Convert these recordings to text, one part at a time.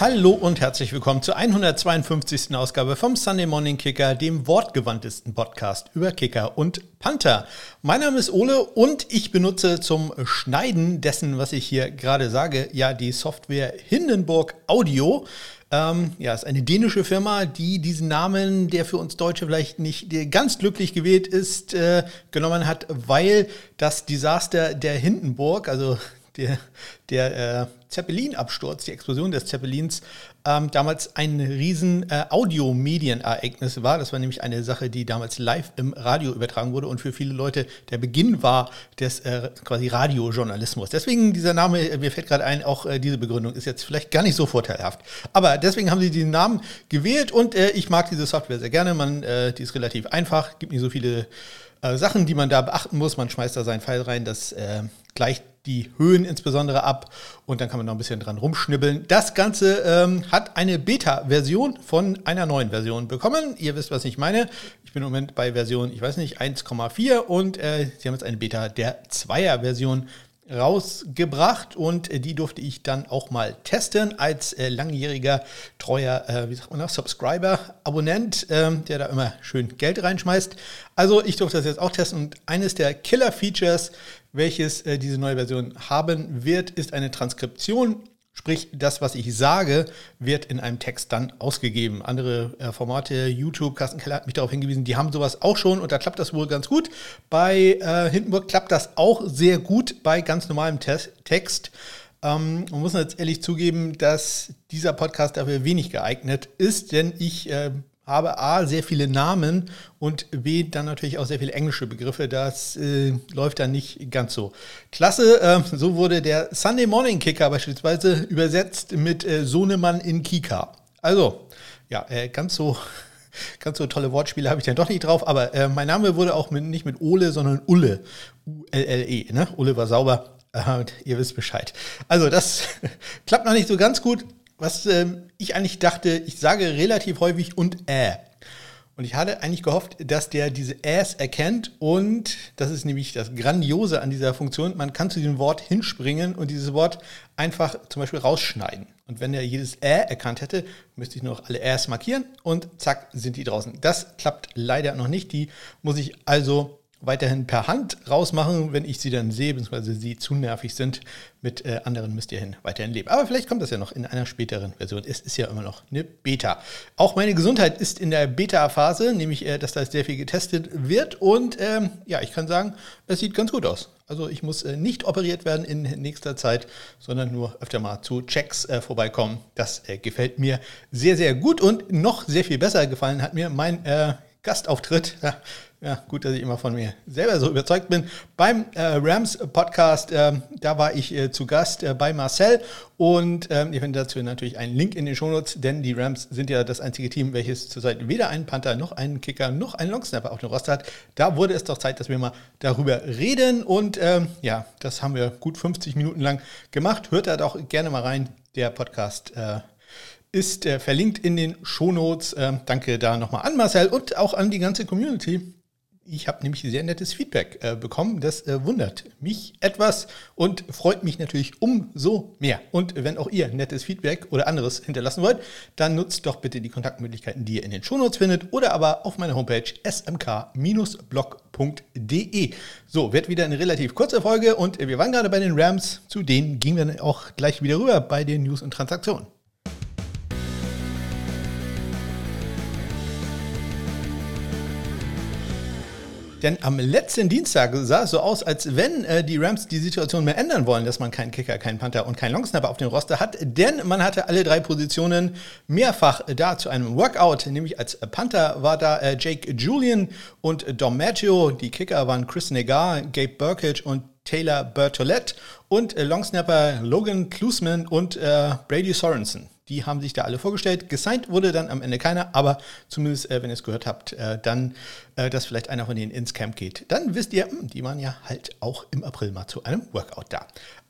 Hallo und herzlich willkommen zur 152. Ausgabe vom Sunday Morning Kicker, dem wortgewandtesten Podcast über Kicker und Panther. Mein Name ist Ole und ich benutze zum Schneiden dessen, was ich hier gerade sage, ja die Software Hindenburg Audio. Ähm, ja, ist eine dänische Firma, die diesen Namen, der für uns Deutsche vielleicht nicht ganz glücklich gewählt ist, äh, genommen hat, weil das Desaster der Hindenburg, also der, der äh, Zeppelin-Absturz, die Explosion des Zeppelins, ähm, damals ein riesen äh, Audiomedienereignis war. Das war nämlich eine Sache, die damals live im Radio übertragen wurde und für viele Leute der Beginn war des äh, quasi Radiojournalismus. Deswegen dieser Name, äh, mir fällt gerade ein, auch äh, diese Begründung ist jetzt vielleicht gar nicht so vorteilhaft. Aber deswegen haben sie diesen Namen gewählt und äh, ich mag diese Software sehr gerne. Man, äh, die ist relativ einfach, gibt nicht so viele Sachen, die man da beachten muss. Man schmeißt da seinen Pfeil rein, das gleicht die Höhen insbesondere ab und dann kann man noch ein bisschen dran rumschnibbeln. Das Ganze ähm, hat eine Beta-Version von einer neuen Version bekommen. Ihr wisst, was ich meine. Ich bin im Moment bei Version, ich weiß nicht, 1,4 und äh, sie haben jetzt eine Beta der 2er-Version rausgebracht und äh, die durfte ich dann auch mal testen als äh, langjähriger, treuer, äh, wie sagt man das, Subscriber, Abonnent, ähm, der da immer schön Geld reinschmeißt. Also ich durfte das jetzt auch testen und eines der Killer-Features welches äh, diese neue Version haben wird, ist eine Transkription. Sprich, das, was ich sage, wird in einem Text dann ausgegeben. Andere äh, Formate, YouTube, Carsten Keller hat mich darauf hingewiesen, die haben sowas auch schon und da klappt das wohl ganz gut. Bei äh, Hindenburg klappt das auch sehr gut bei ganz normalem Te Text. Ähm, man muss jetzt ehrlich zugeben, dass dieser Podcast dafür wenig geeignet ist, denn ich äh, habe A, sehr viele Namen und B, dann natürlich auch sehr viele englische Begriffe. Das äh, läuft dann nicht ganz so. Klasse, äh, so wurde der Sunday Morning Kicker beispielsweise übersetzt mit äh, Sohnemann in Kika. Also, ja, äh, ganz so. Ganz so tolle Wortspiele habe ich dann doch nicht drauf, aber äh, mein Name wurde auch mit, nicht mit Ole, sondern Ulle. U-L-L-E, ne? Ulle war sauber. Ihr wisst Bescheid. Also, das klappt noch nicht so ganz gut was ähm, ich eigentlich dachte, ich sage relativ häufig und äh. Und ich hatte eigentlich gehofft, dass der diese Äs erkennt und das ist nämlich das Grandiose an dieser Funktion. Man kann zu diesem Wort hinspringen und dieses Wort einfach zum Beispiel rausschneiden. Und wenn er jedes Ä erkannt hätte, müsste ich nur noch alle Äs markieren und zack, sind die draußen. Das klappt leider noch nicht. Die muss ich also weiterhin per Hand rausmachen, wenn ich sie dann sehe, beziehungsweise sie zu nervig sind. Mit äh, anderen müsst ihr hin weiterhin leben. Aber vielleicht kommt das ja noch in einer späteren Version. Es ist ja immer noch eine Beta. Auch meine Gesundheit ist in der Beta-Phase, nämlich äh, dass da sehr viel getestet wird. Und ähm, ja, ich kann sagen, es sieht ganz gut aus. Also ich muss äh, nicht operiert werden in nächster Zeit, sondern nur öfter mal zu Checks äh, vorbeikommen. Das äh, gefällt mir sehr, sehr gut und noch sehr viel besser gefallen hat mir mein äh, Gastauftritt. Ja, gut, dass ich immer von mir selber so überzeugt bin. Beim äh, Rams Podcast, äh, da war ich äh, zu Gast äh, bei Marcel und ähm, ihr findet dazu natürlich einen Link in den Shownotes, denn die Rams sind ja das einzige Team, welches zurzeit weder einen Panther noch einen Kicker noch einen Longsnapper auf dem Roster hat. Da wurde es doch Zeit, dass wir mal darüber reden und ähm, ja, das haben wir gut 50 Minuten lang gemacht. Hört da doch gerne mal rein. Der Podcast äh, ist äh, verlinkt in den Shownotes. Ähm, danke da nochmal an Marcel und auch an die ganze Community. Ich habe nämlich sehr nettes Feedback äh, bekommen. Das äh, wundert mich etwas und freut mich natürlich umso mehr. Und wenn auch ihr nettes Feedback oder anderes hinterlassen wollt, dann nutzt doch bitte die Kontaktmöglichkeiten, die ihr in den Shownotes findet oder aber auf meiner Homepage smk-blog.de. So, wird wieder eine relativ kurze Folge und wir waren gerade bei den Rams. Zu denen gingen wir auch gleich wieder rüber bei den News und Transaktionen. Denn am letzten Dienstag sah es so aus, als wenn äh, die Rams die Situation mehr ändern wollen, dass man keinen Kicker, keinen Panther und keinen Longsnapper auf dem Roster hat. Denn man hatte alle drei Positionen mehrfach da zu einem Workout. Nämlich als Panther war da äh, Jake Julian und Dom Maggio. Die Kicker waren Chris Negar, Gabe Burkage und Taylor Bertolette. Und äh, Longsnapper Logan Klusman und äh, Brady Sorensen. Die haben sich da alle vorgestellt. Gesigned wurde dann am Ende keiner, aber zumindest, äh, wenn ihr es gehört habt, äh, dann, äh, dass vielleicht einer von denen ins Camp geht. Dann wisst ihr, mh, hm, die waren ja halt auch im April mal zu einem Workout da.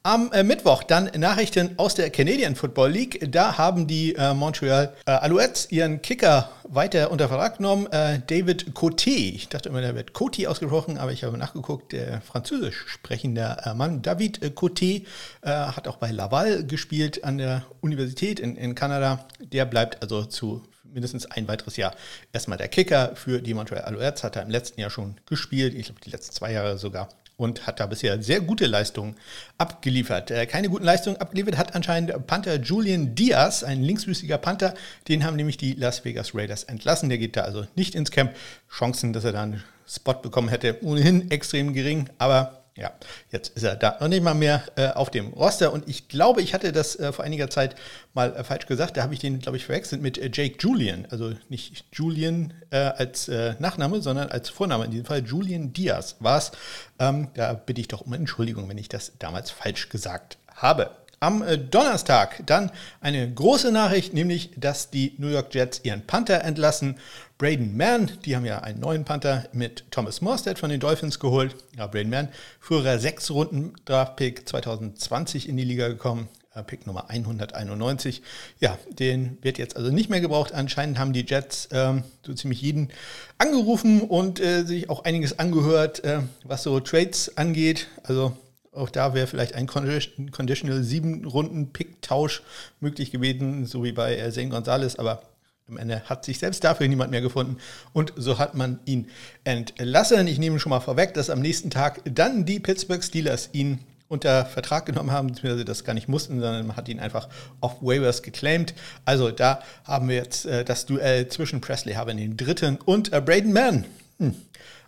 Am äh, Mittwoch dann Nachrichten aus der Canadian Football League. Da haben die äh, Montreal äh, Alouettes ihren Kicker weiter unter Vertrag genommen. Äh, David Coté. Ich dachte immer, der wird Coty ausgesprochen, aber ich habe nachgeguckt. Der französisch sprechende äh, Mann, David äh, Coté, hat auch bei Laval gespielt an der Universität in in Kanada. Der bleibt also zu mindestens ein weiteres Jahr erstmal der Kicker für die Montreal Alouettes. Hat er im letzten Jahr schon gespielt, ich glaube die letzten zwei Jahre sogar. Und hat da bisher sehr gute Leistungen abgeliefert. Äh, keine guten Leistungen abgeliefert hat anscheinend Panther Julian Diaz, ein linksfüßiger Panther. Den haben nämlich die Las Vegas Raiders entlassen. Der geht da also nicht ins Camp. Chancen, dass er da einen Spot bekommen hätte, ohnehin extrem gering. Aber ja, jetzt ist er da noch nicht mal mehr äh, auf dem Roster und ich glaube, ich hatte das äh, vor einiger Zeit mal äh, falsch gesagt. Da habe ich den, glaube ich, verwechselt mit äh, Jake Julian. Also nicht Julian äh, als äh, Nachname, sondern als Vorname. In diesem Fall Julian Diaz war es. Ähm, da bitte ich doch um Entschuldigung, wenn ich das damals falsch gesagt habe. Am Donnerstag dann eine große Nachricht, nämlich, dass die New York Jets ihren Panther entlassen. Braden Mann, die haben ja einen neuen Panther mit Thomas Morstead von den Dolphins geholt. Ja, Braden Mann, früherer sechs Runden Draftpick 2020 in die Liga gekommen. Pick Nummer 191. Ja, den wird jetzt also nicht mehr gebraucht. Anscheinend haben die Jets ähm, so ziemlich jeden angerufen und äh, sich auch einiges angehört, äh, was so Trades angeht. Also auch da wäre vielleicht ein Conditional 7 Runden Pick-Tausch möglich gewesen, so wie bei äh, Zane Gonzalez, aber am Ende hat sich selbst dafür niemand mehr gefunden und so hat man ihn entlassen. Ich nehme schon mal vorweg, dass am nächsten Tag dann die Pittsburgh Steelers ihn unter Vertrag genommen haben, beziehungsweise das gar nicht mussten, sondern man hat ihn einfach auf Waivers geclaimed. Also da haben wir jetzt äh, das Duell zwischen Presley Harvin, dem Dritten, und äh, Braden Mann. Hm.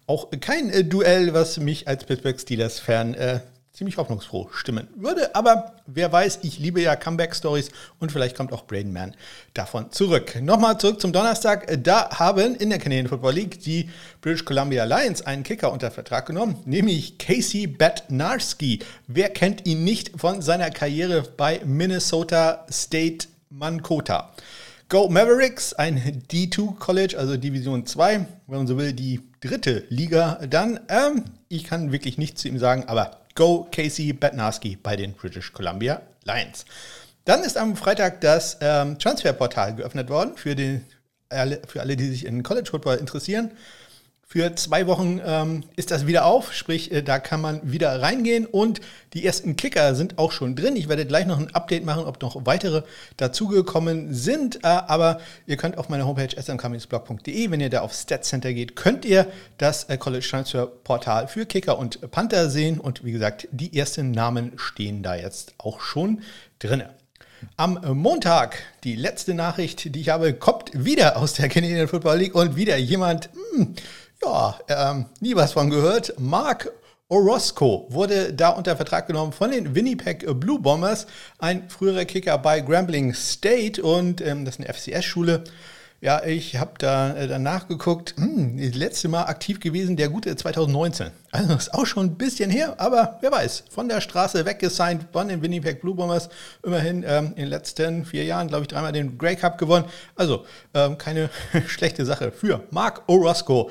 Auch kein äh, Duell, was mich als Pittsburgh Steelers-Fan äh, ziemlich hoffnungsfroh stimmen würde. Aber wer weiß, ich liebe ja Comeback-Stories und vielleicht kommt auch Braden Man davon zurück. Nochmal zurück zum Donnerstag. Da haben in der Canadian Football League die British Columbia Lions einen Kicker unter Vertrag genommen, nämlich Casey Batnarski. Wer kennt ihn nicht von seiner Karriere bei Minnesota State Mankota? Go Mavericks, ein D2 College, also Division 2, wenn man so will, die dritte Liga. Dann, ähm, ich kann wirklich nichts zu ihm sagen, aber Go Casey Batnarski bei den British Columbia Lions. Dann ist am Freitag das ähm, Transferportal geöffnet worden für, den, für alle, die sich in College Football interessieren. Für zwei Wochen ähm, ist das wieder auf, sprich, äh, da kann man wieder reingehen und die ersten Kicker sind auch schon drin. Ich werde gleich noch ein Update machen, ob noch weitere dazugekommen sind. Äh, aber ihr könnt auf meiner Homepage smcommingsblog.de, wenn ihr da auf Stat Center geht, könnt ihr das äh, College Transfer Portal für Kicker und Panther sehen. Und wie gesagt, die ersten Namen stehen da jetzt auch schon drin. Am Montag, die letzte Nachricht, die ich habe, kommt wieder aus der Canadian Football League und wieder jemand, mh, hm, ja, ähm, nie was von gehört. Mark Orozco wurde da unter Vertrag genommen von den Winnipeg Blue Bombers, ein früherer Kicker bei Grambling State und ähm, das ist eine FCS-Schule. Ja, ich habe da äh, danach geguckt, hm, das letzte Mal aktiv gewesen, der gute 2019. Also ist auch schon ein bisschen her, aber wer weiß, von der Straße weggesigned von den Winnipeg Blue Bombers. Immerhin ähm, in den letzten vier Jahren, glaube ich, dreimal den Grey Cup gewonnen. Also ähm, keine schlechte Sache für Mark Orozco.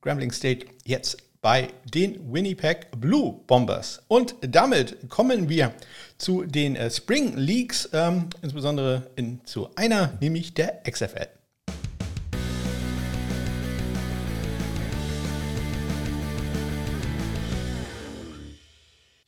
Grambling State jetzt bei den Winnipeg Blue Bombers. Und damit kommen wir zu den äh, Spring Leagues, ähm, insbesondere in, zu einer, nämlich der XFL.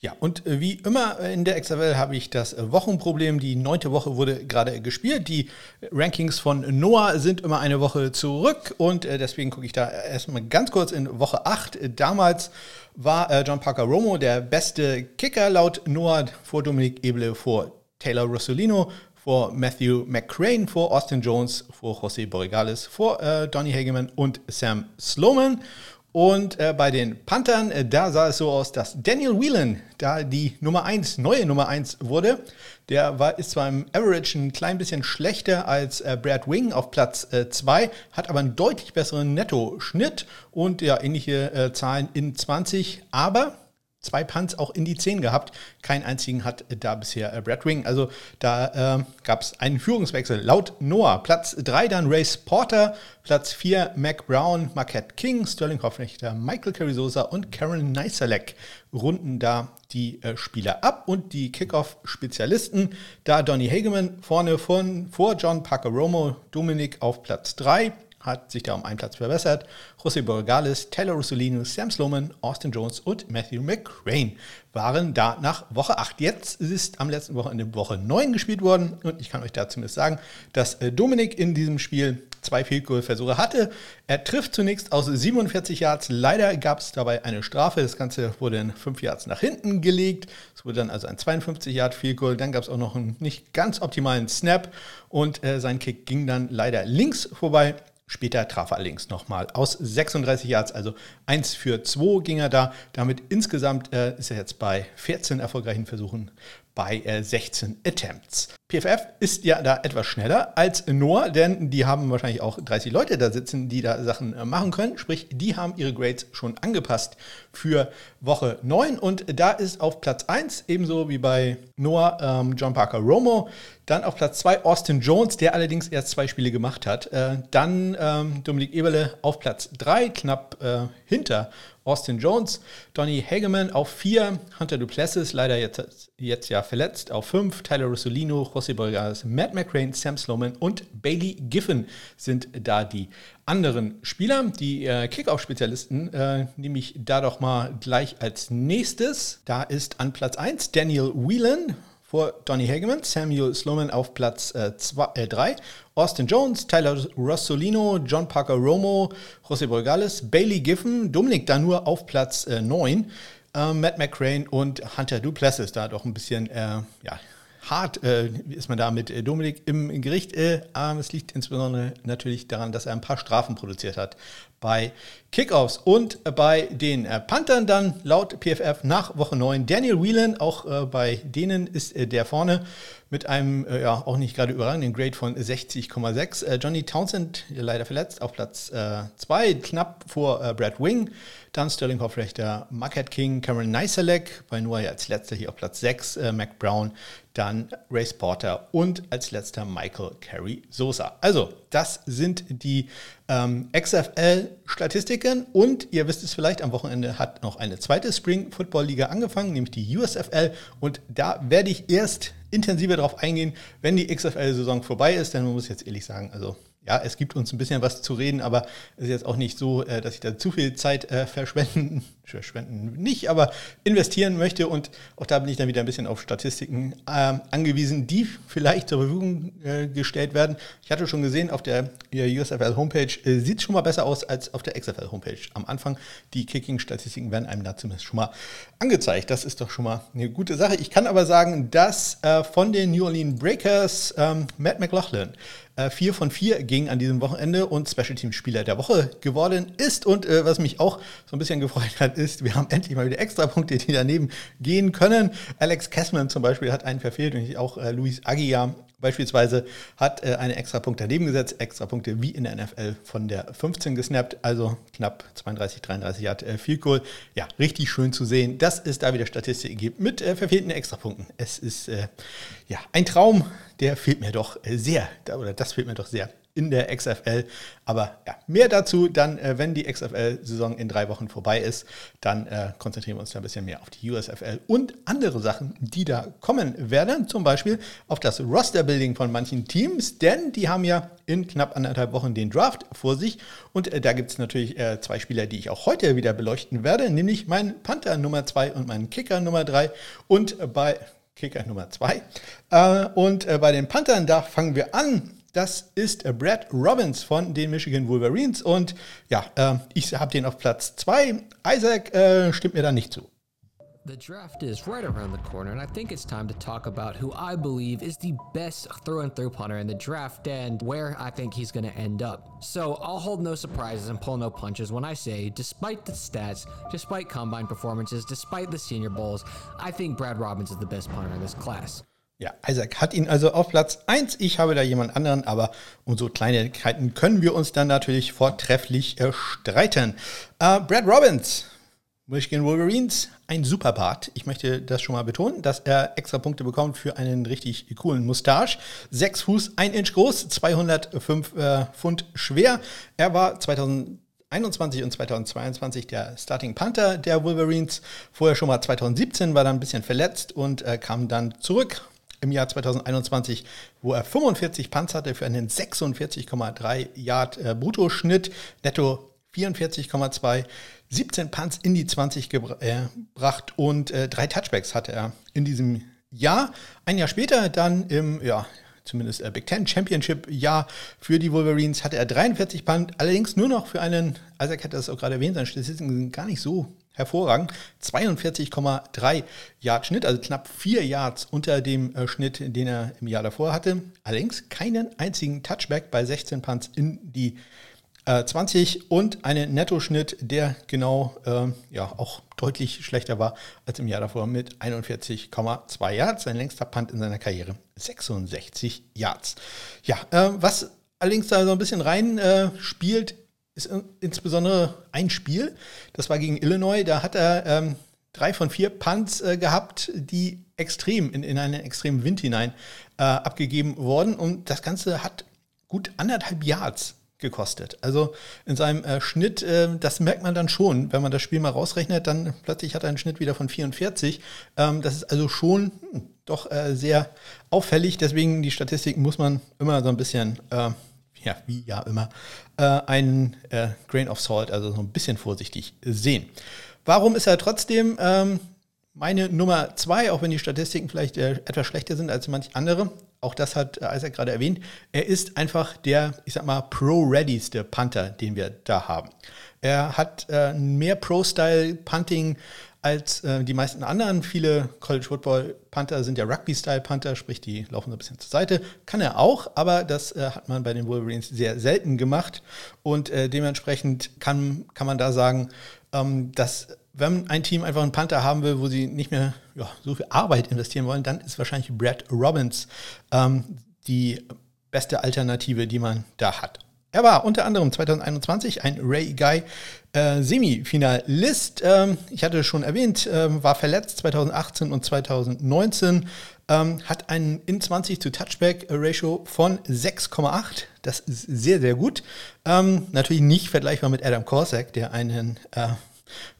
Ja, und äh, wie immer in der XFL habe ich das äh, Wochenproblem. Die neunte Woche wurde gerade gespielt. Die Rankings von Noah sind immer eine Woche zurück und äh, deswegen gucke ich da erstmal ganz kurz in Woche 8. Damals war John Parker Romo der beste Kicker laut Noah vor Dominik Eble, vor Taylor Rossolino, vor Matthew McCrane, vor Austin Jones, vor José Borregales, vor äh, Donny Hageman und Sam Sloman. Und äh, bei den Panthern, äh, da sah es so aus, dass Daniel Whelan da die Nummer 1, neue Nummer 1 wurde. Der war, ist zwar im Average ein klein bisschen schlechter als äh, Brad Wing auf Platz 2, äh, hat aber einen deutlich besseren Netto-Schnitt und ja, ähnliche äh, Zahlen in 20. Aber zwei Punts auch in die 10 gehabt. Keinen einzigen hat da bisher äh, Brad Wing. Also da äh, gab es einen Führungswechsel. Laut Noah, Platz 3 dann Race Porter, Platz 4 Mac Brown, Marquette King, Sterling Hoffnechter, Michael Carrizosa und Karen Neiselek runden da die äh, Spieler ab und die Kickoff-Spezialisten. Da Donny Hageman vorne von, vor John Parker Romo, Dominik auf Platz 3, hat sich da um einen Platz verbessert. José Borregales, Taylor Russolino, Sam Sloman, Austin Jones und Matthew McCrane waren da nach Woche 8. Jetzt ist am letzten Wochenende Woche 9 gespielt worden und ich kann euch dazu zumindest sagen, dass äh, Dominik in diesem Spiel zwei Field Goal Versuche hatte. Er trifft zunächst aus 47 Yards. Leider gab es dabei eine Strafe. Das Ganze wurde in 5 Yards nach hinten gelegt. Es wurde dann also ein 52 Yard Goal. Dann gab es auch noch einen nicht ganz optimalen Snap und äh, sein Kick ging dann leider links vorbei. Später traf er allerdings nochmal aus 36 Yards, also 1 für 2 ging er da. Damit insgesamt äh, ist er jetzt bei 14 erfolgreichen Versuchen bei äh, 16 Attempts. PFF ist ja da etwas schneller als Noah, denn die haben wahrscheinlich auch 30 Leute da sitzen, die da Sachen äh, machen können. Sprich, die haben ihre Grades schon angepasst für Woche 9 und da ist auf Platz 1, ebenso wie bei Noah, ähm, John Parker Romo. Dann auf Platz 2 Austin Jones, der allerdings erst zwei Spiele gemacht hat. Äh, dann ähm, Dominik Eberle auf Platz 3, knapp äh, hinter Austin Jones, Donny Hageman auf 4, Hunter Duplessis, leider jetzt, jetzt ja verletzt, auf 5, Tyler Rossolino, José Borges, Matt McCrane, Sam Sloman und Bailey Giffen sind da die anderen Spieler. Die äh, Kickoff-Spezialisten äh, nehme ich da doch mal gleich als nächstes. Da ist an Platz 1 Daniel Whelan vor Donny Hageman, Samuel Sloman auf Platz 3, äh, äh, Austin Jones, Tyler Rossolino, John Parker Romo, José Borgales, Bailey Giffen, Dominik Danur auf Platz 9, äh, Matt McCrane und Hunter Duplessis, da doch ein bisschen äh, ja, hart äh, ist man da mit äh, Dominik im Gericht. Äh, es liegt insbesondere natürlich daran, dass er ein paar Strafen produziert hat bei Kickoffs und bei den äh, Panthern dann laut PFF nach Woche 9 Daniel Whelan. Auch äh, bei denen ist äh, der vorne mit einem ja auch nicht gerade überragenden Grade von 60,6. Johnny Townsend leider verletzt auf Platz 2, knapp vor Brad Wing. Dann Sterling Hoffrechter, Marquette King, Cameron Neiselek, bei Noah als letzter hier auf Platz 6, äh, Mac Brown, dann Race Porter und als letzter Michael Carey Sosa. Also, das sind die ähm, XFL-Statistiken und ihr wisst es vielleicht, am Wochenende hat noch eine zweite Spring Football Liga angefangen, nämlich die USFL und da werde ich erst intensiver darauf eingehen, wenn die XFL-Saison vorbei ist, denn man muss jetzt ehrlich sagen, also ja, es gibt uns ein bisschen was zu reden, aber es ist jetzt auch nicht so, äh, dass ich da zu viel Zeit äh, verschwenden, verschwenden nicht, aber investieren möchte. Und auch da bin ich dann wieder ein bisschen auf Statistiken äh, angewiesen, die vielleicht zur Verfügung äh, gestellt werden. Ich hatte schon gesehen, auf der USFL Homepage äh, sieht es schon mal besser aus als auf der XFL Homepage. Am Anfang, die Kicking-Statistiken werden einem da zumindest schon mal angezeigt. Das ist doch schon mal eine gute Sache. Ich kann aber sagen, dass von den New Orleans Breakers ähm, Matt McLaughlin äh, vier von vier ging an diesem Wochenende und Special Team Spieler der Woche geworden ist. Und äh, was mich auch so ein bisschen gefreut hat, ist, wir haben endlich mal wieder Extrapunkte, die daneben gehen können. Alex Kessman zum Beispiel hat einen verfehlt und auch äh, Luis Aguiar beispielsweise hat äh, einen extra Punkt daneben gesetzt, extra Punkte wie in der NFL von der 15 gesnappt, also knapp 32, 33 Yard äh, Field Goal. Ja, richtig schön zu sehen, dass es da wieder Statistiken gibt mit äh, verfehlten Extrapunkten. Es ist äh, ja ein Traum, der fehlt mir doch äh, sehr, oder das fehlt mir doch sehr in der XFL. Aber ja, mehr dazu dann, äh, wenn die XFL-Saison in drei Wochen vorbei ist. Dann äh, konzentrieren wir uns da ein bisschen mehr auf die USFL und andere Sachen, die da kommen werden. Zum Beispiel auf das Roster-Building von manchen Teams, denn die haben ja in knapp anderthalb Wochen den Draft vor sich. Und äh, da gibt es natürlich äh, zwei Spieler, die ich auch heute wieder beleuchten werde, nämlich meinen Panther Nummer 2 und meinen Kicker Nummer 3. Und bei Kicker Nummer 2. Äh, und äh, bei den Panthern, da fangen wir an das ist äh, Brad Robbins von den Michigan Wolverines. Und ja, ich habe den auf Platz 2. Isaac stimmt mir da nicht zu. The draft is right around the corner, and I think it's time to talk about who I believe is the best throw and through punter in the draft and where I think he's going to end up. So I'll hold no surprises and pull no punches when I say, despite the stats, despite combine performances, despite the Senior Bowls, I think Brad Robbins is the best punter in this class. Ja, Isaac hat ihn also auf Platz 1. Ich habe da jemand anderen, aber um so Kleinigkeiten können wir uns dann natürlich vortrefflich streiten. Äh, Brad Robbins, Michigan Wolverines, ein super Part. Ich möchte das schon mal betonen, dass er extra Punkte bekommt für einen richtig coolen Mustache. 6 Fuß, 1 Inch groß, 205 äh, Pfund schwer. Er war 2021 und 2022 der Starting Panther der Wolverines. Vorher schon mal 2017 war er ein bisschen verletzt und äh, kam dann zurück im Jahr 2021, wo er 45 Punts hatte für einen 46,3 Yard äh, Bruttoschnitt, netto 44,2, 17 Punts in die 20 gebra äh, gebracht und äh, drei Touchbacks hatte er in diesem Jahr. Ein Jahr später dann im, ja, zumindest äh, Big Ten Championship Jahr für die Wolverines hatte er 43 Punt, allerdings nur noch für einen, Isaac hat das auch gerade erwähnt, seine Statistiken sind gar nicht so hervorragend. 42,3 Yard Schnitt, also knapp 4 Yards unter dem äh, Schnitt, den er im Jahr davor hatte. Allerdings keinen einzigen Touchback bei 16 Punts in die äh, 20 und einen Nettoschnitt, der genau äh, ja auch deutlich schlechter war als im Jahr davor mit 41,2 Yards. Sein längster Punt in seiner Karriere 66 Yards. Ja, äh, was allerdings da so ein bisschen rein äh, spielt, ist insbesondere ein Spiel. Das war gegen Illinois. Da hat er ähm, drei von vier Punts äh, gehabt, die extrem in, in einen extremen Wind hinein äh, abgegeben wurden. Und das Ganze hat gut anderthalb Yards gekostet. Also in seinem äh, Schnitt, äh, das merkt man dann schon, wenn man das Spiel mal rausrechnet, dann plötzlich hat er einen Schnitt wieder von 44. Ähm, das ist also schon hm, doch äh, sehr auffällig. Deswegen die Statistiken muss man immer so ein bisschen, äh, ja, wie ja immer, äh, einen äh, Grain of Salt, also so ein bisschen vorsichtig sehen. Warum ist er trotzdem ähm, meine Nummer zwei, auch wenn die Statistiken vielleicht etwas schlechter sind als manch andere? Auch das hat Isaac gerade erwähnt, er ist einfach der, ich sag mal, pro-readyste Panther, den wir da haben. Er hat äh, mehr Pro-Style-Punting als äh, die meisten anderen. Viele College Football Panther sind ja Rugby-Style Panther, sprich die laufen so ein bisschen zur Seite. Kann er auch, aber das äh, hat man bei den Wolverines sehr selten gemacht und äh, dementsprechend kann, kann man da sagen, ähm, dass wenn ein Team einfach einen Panther haben will, wo sie nicht mehr ja, so viel Arbeit investieren wollen, dann ist wahrscheinlich Brad Robbins ähm, die beste Alternative, die man da hat. Er war unter anderem 2021 ein Ray Guy äh, Semifinalist. Ähm, ich hatte schon erwähnt, äh, war verletzt 2018 und 2019. Ähm, hat einen in 20 zu Touchback Ratio von 6,8. Das ist sehr, sehr gut. Ähm, natürlich nicht vergleichbar mit Adam Korsak, der einen äh,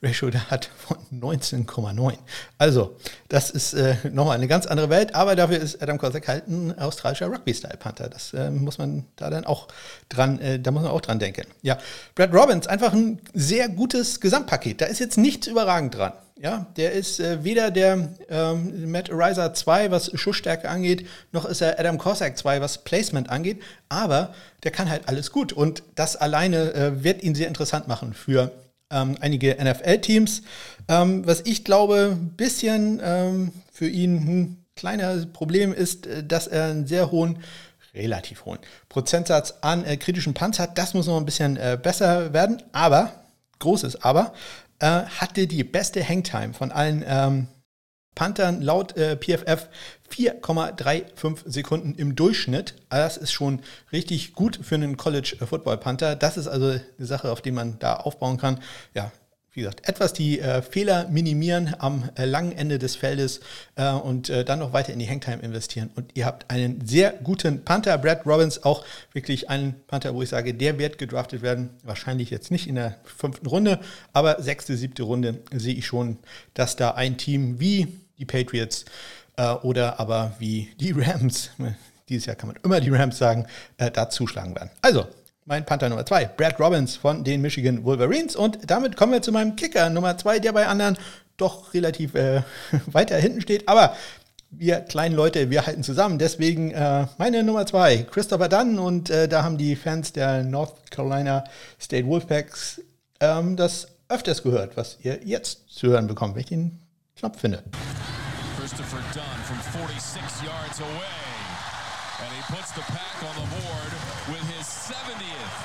Ratio da hat von 19,9. Also, das ist äh, nochmal eine ganz andere Welt, aber dafür ist Adam Kozak halt ein australischer Rugby-Style-Panther. Das äh, muss man da dann auch dran, äh, da muss man auch dran denken. Ja, Brad Robbins, einfach ein sehr gutes Gesamtpaket. Da ist jetzt nichts überragend dran. Ja, der ist äh, weder der ähm, Matt Ariza 2, was Schussstärke angeht, noch ist er Adam Cossack 2, was Placement angeht, aber der kann halt alles gut und das alleine äh, wird ihn sehr interessant machen für ähm, einige NFL-Teams. Ähm, was ich glaube, ein bisschen ähm, für ihn ein kleiner Problem ist, äh, dass er einen sehr hohen relativ hohen Prozentsatz an äh, kritischen Punts hat. Das muss noch ein bisschen äh, besser werden. Aber, großes Aber, äh, hatte die beste Hangtime von allen ähm, Panthern laut äh, PFF 4,35 Sekunden im Durchschnitt. Das ist schon richtig gut für einen College Football Panther. Das ist also eine Sache, auf die man da aufbauen kann. Ja, wie gesagt, etwas die äh, Fehler minimieren am äh, langen Ende des Feldes äh, und äh, dann noch weiter in die Hangtime investieren. Und ihr habt einen sehr guten Panther. Brad Robbins, auch wirklich einen Panther, wo ich sage, der wird gedraftet werden. Wahrscheinlich jetzt nicht in der fünften Runde, aber sechste, siebte Runde sehe ich schon, dass da ein Team wie die Patriots äh, oder aber wie die Rams, dieses Jahr kann man immer die Rams sagen, äh, da zuschlagen werden. Also, mein Panther Nummer 2, Brad Robbins von den Michigan Wolverines. Und damit kommen wir zu meinem Kicker Nummer 2, der bei anderen doch relativ äh, weiter hinten steht. Aber wir kleinen Leute, wir halten zusammen. Deswegen äh, meine Nummer 2, Christopher Dunn. Und äh, da haben die Fans der North Carolina State Wolfpacks ähm, das öfters gehört, was ihr jetzt zu hören bekommt, wenn ich den Knopf finde. Christopher Dunn from 46 yards away. And he puts the pack on the board with his 70th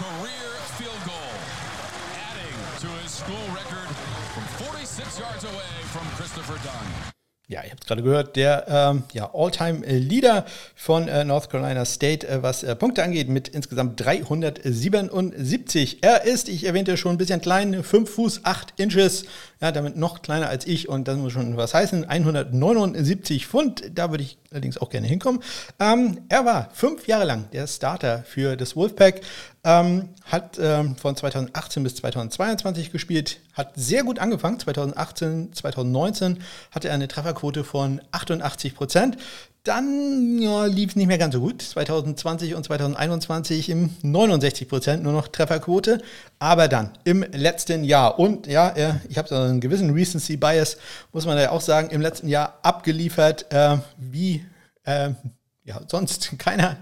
career field goal. Adding to his school record from 46 yards away from Christopher Dunn. Ja, ihr habt es gerade gehört, der ähm, ja, All-Time-Leader von äh, North Carolina State, äh, was äh, Punkte angeht, mit insgesamt 377. Er ist, ich erwähnte schon, ein bisschen klein, 5 Fuß 8 Inches, ja, damit noch kleiner als ich und das muss schon was heißen, 179 Pfund, da würde ich allerdings auch gerne hinkommen. Ähm, er war fünf Jahre lang der Starter für das Wolfpack, ähm, hat ähm, von 2018 bis 2022 gespielt, hat sehr gut angefangen. 2018, 2019 hatte er eine Trefferquote von 88 Prozent. dann ja, lief es nicht mehr ganz so gut. 2020 und 2021 im 69 Prozent nur noch Trefferquote. Aber dann im letzten Jahr und ja, ich habe so einen gewissen Recency Bias, muss man ja auch sagen, im letzten Jahr abgeliefert äh, wie äh, ja, sonst keiner,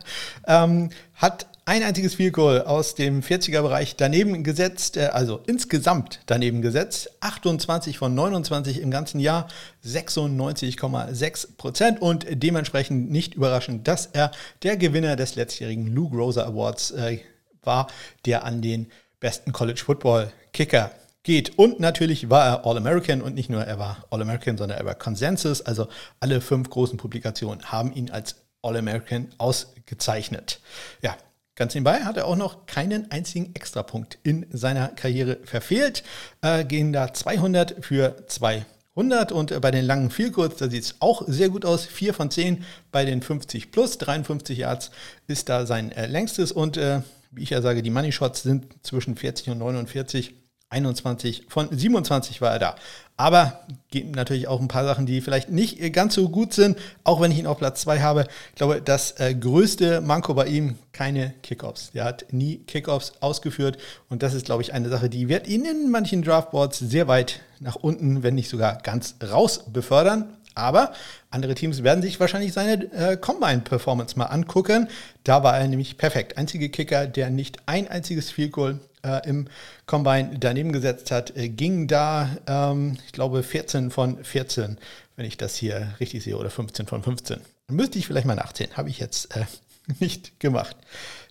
ähm, hat ein einziges Field Goal aus dem 40er-Bereich daneben gesetzt, äh, also insgesamt daneben gesetzt. 28 von 29 im ganzen Jahr, 96,6 Prozent und dementsprechend nicht überraschend, dass er der Gewinner des letztjährigen Lou Groza Awards äh, war, der an den besten College Football Kicker geht. Und natürlich war er All-American und nicht nur er war All-American, sondern er war Consensus. Also alle fünf großen Publikationen haben ihn als All-American ausgezeichnet. Ja, Ganz nebenbei hat er auch noch keinen einzigen Extrapunkt in seiner Karriere verfehlt. Äh, gehen da 200 für 200 und bei den langen Vielkurz, da sieht es auch sehr gut aus. 4 von 10 bei den 50 plus, 53 Yards ist da sein äh, längstes und äh, wie ich ja sage, die Money Shots sind zwischen 40 und 49. 21 von 27 war er da. Aber gibt natürlich auch ein paar Sachen, die vielleicht nicht ganz so gut sind, auch wenn ich ihn auf Platz 2 habe. Ich glaube, das äh, größte Manko bei ihm, keine Kickoffs. Er hat nie Kickoffs ausgeführt und das ist, glaube ich, eine Sache, die wird ihn in manchen Draftboards sehr weit nach unten, wenn nicht sogar ganz raus befördern. Aber andere Teams werden sich wahrscheinlich seine äh, Combine-Performance mal angucken. Da war er nämlich perfekt. Einzige Kicker, der nicht ein einziges Field Goal äh, im Combine daneben gesetzt hat, äh, ging da, ähm, ich glaube, 14 von 14, wenn ich das hier richtig sehe, oder 15 von 15. Müsste ich vielleicht mal nachzählen, habe ich jetzt äh, nicht gemacht.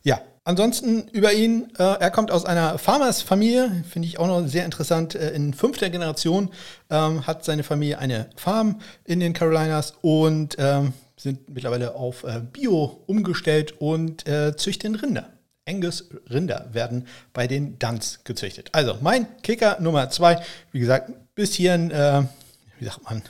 Ja, ansonsten über ihn, äh, er kommt aus einer Farmers-Familie, finde ich auch noch sehr interessant. Äh, in fünfter Generation ähm, hat seine Familie eine Farm in den Carolinas und ähm, sind mittlerweile auf äh, Bio umgestellt und äh, züchten Rinder. Angus Rinder werden bei den Duns gezüchtet. Also mein Kicker Nummer zwei, wie gesagt, ein bisschen, äh, wie sagt man,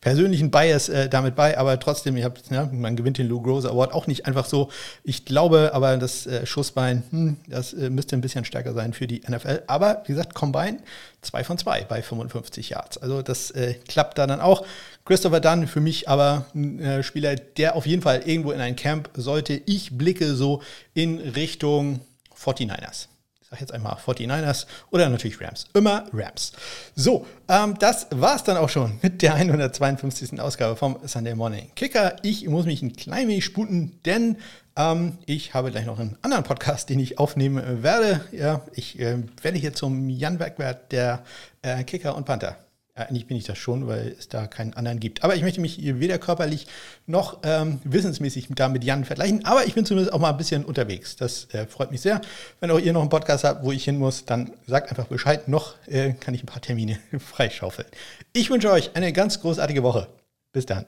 persönlichen Bias äh, damit bei, aber trotzdem, ich hab, ja, man gewinnt den Lou Groza Award auch nicht einfach so. Ich glaube aber, das äh, Schussbein, hm, das äh, müsste ein bisschen stärker sein für die NFL. Aber wie gesagt, Combine 2 von 2 bei 55 Yards. Also das äh, klappt da dann auch. Christopher Dunn für mich aber ein äh, Spieler, der auf jeden Fall irgendwo in ein Camp sollte. Ich blicke so in Richtung 49ers. Ich sage jetzt einmal 49ers oder natürlich Rams. Immer Rams. So, ähm, das war es dann auch schon mit der 152. Ausgabe vom Sunday Morning Kicker. Ich muss mich ein klein wenig sputen, denn ähm, ich habe gleich noch einen anderen Podcast, den ich aufnehmen werde. Ja, ich äh, werde hier zum Jan Bergwert der äh, Kicker und Panther. Eigentlich bin ich das schon, weil es da keinen anderen gibt. Aber ich möchte mich weder körperlich noch ähm, wissensmäßig da mit Jan vergleichen. Aber ich bin zumindest auch mal ein bisschen unterwegs. Das äh, freut mich sehr. Wenn auch ihr noch einen Podcast habt, wo ich hin muss, dann sagt einfach Bescheid. Noch äh, kann ich ein paar Termine freischaufeln. Ich wünsche euch eine ganz großartige Woche. Bis dann.